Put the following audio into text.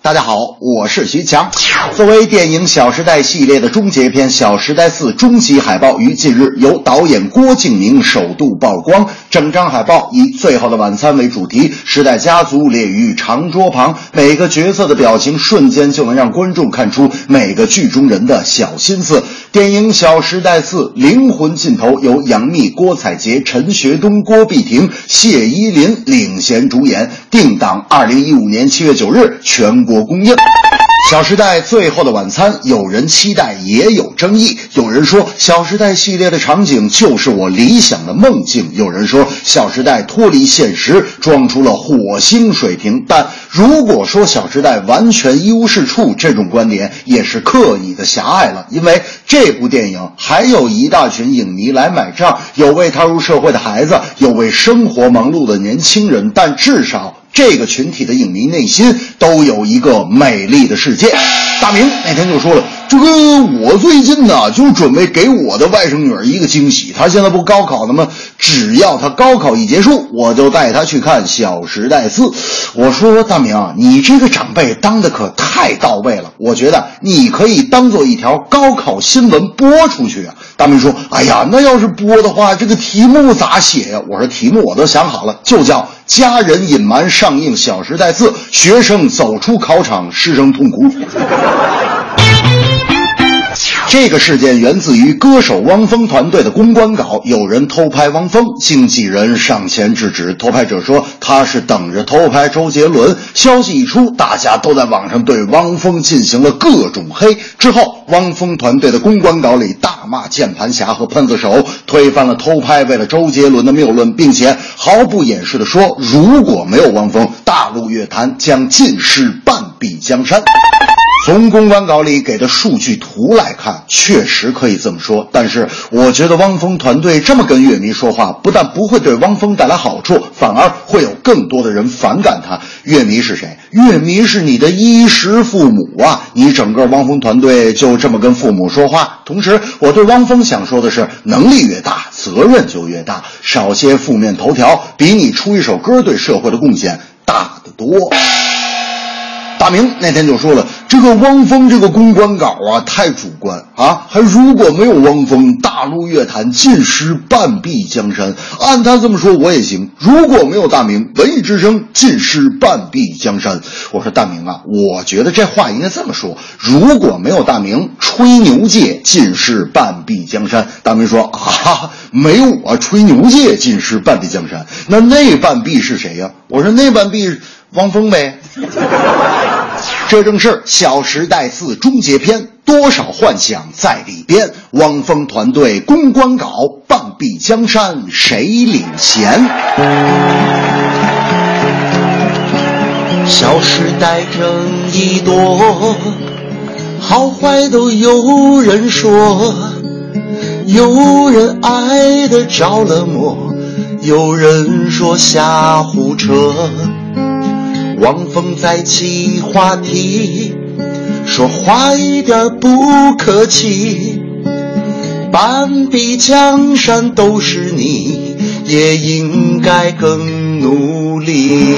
大家好，我是徐强。作为电影《小时代》系列的终结篇，《小时代四》终极海报于近日由导演郭敬明首度曝光。整张海报以《最后的晚餐》为主题，时代家族列于长桌旁，每个角色的表情瞬间就能让观众看出每个剧中人的小心思。电影《小时代四》灵魂尽头由杨幂、郭采洁、陈学冬、郭碧婷、谢依霖领衔主演，定档二零一五年七月九日全国供应。《小时代》最后的晚餐，有人期待，也有争议。有人说，《小时代》系列的场景就是我理想的梦境；有人说，《小时代》脱离现实，装出了火星水平。但如果说《小时代》完全一无是处，这种观点也是刻意的狭隘了。因为这部电影还有一大群影迷来买账，有未踏入社会的孩子，有为生活忙碌的年轻人，但至少。这个群体的影迷内心都有一个美丽的世界。大明那天就说了：“这个我最近呢，就准备给我的外甥女儿一个惊喜。她现在不高考了吗？只要她高考一结束，我就带她去看《小时代四》。”我说：“大明，你这个长辈当的可太到位了。我觉得你可以当做一条高考新闻播出去啊。”大明说：“哎呀，那要是播的话，这个题目咋写呀？”我说：“题目我都想好了，就叫。”家人隐瞒上映《小时代四》，学生走出考场，师生痛哭。这个事件源自于歌手汪峰团队的公关稿，有人偷拍汪峰，经纪人上前制止。偷拍者说他是等着偷拍周杰伦。消息一出，大家都在网上对汪峰进行了各种黑。之后，汪峰团队的公关稿里大骂键盘侠和喷子手，推翻了偷拍为了周杰伦的谬论，并且毫不掩饰地说，如果没有汪峰，大陆乐坛将尽失半壁江山。从公关稿里给的数据图来看，确实可以这么说。但是，我觉得汪峰团队这么跟乐迷说话，不但不会对汪峰带来好处，反而会有更多的人反感他。乐迷是谁？乐迷是你的衣食父母啊！你整个汪峰团队就这么跟父母说话。同时，我对汪峰想说的是：能力越大，责任就越大。少些负面头条，比你出一首歌对社会的贡献大得多。大明那天就说了，这个汪峰这个公关稿啊太主观啊，还如果没有汪峰，大陆乐坛尽失半壁江山。按他这么说，我也行。如果没有大明，文艺之声尽失半壁江山。我说大明啊，我觉得这话应该这么说：如果没有大明，吹牛界尽失半壁江山。大明说啊，没我吹牛界尽失半壁江山，那那半壁是谁呀？我说那半壁汪峰呗。这正是《小时代四》终结篇，多少幻想在里边。汪峰团队公关稿，半壁江山谁领衔？小时代争议多，好坏都有人说，有人爱的着了魔，有人说瞎胡扯。汪峰在起话题，说话一点不客气。半壁江山都是你，也应该更努力。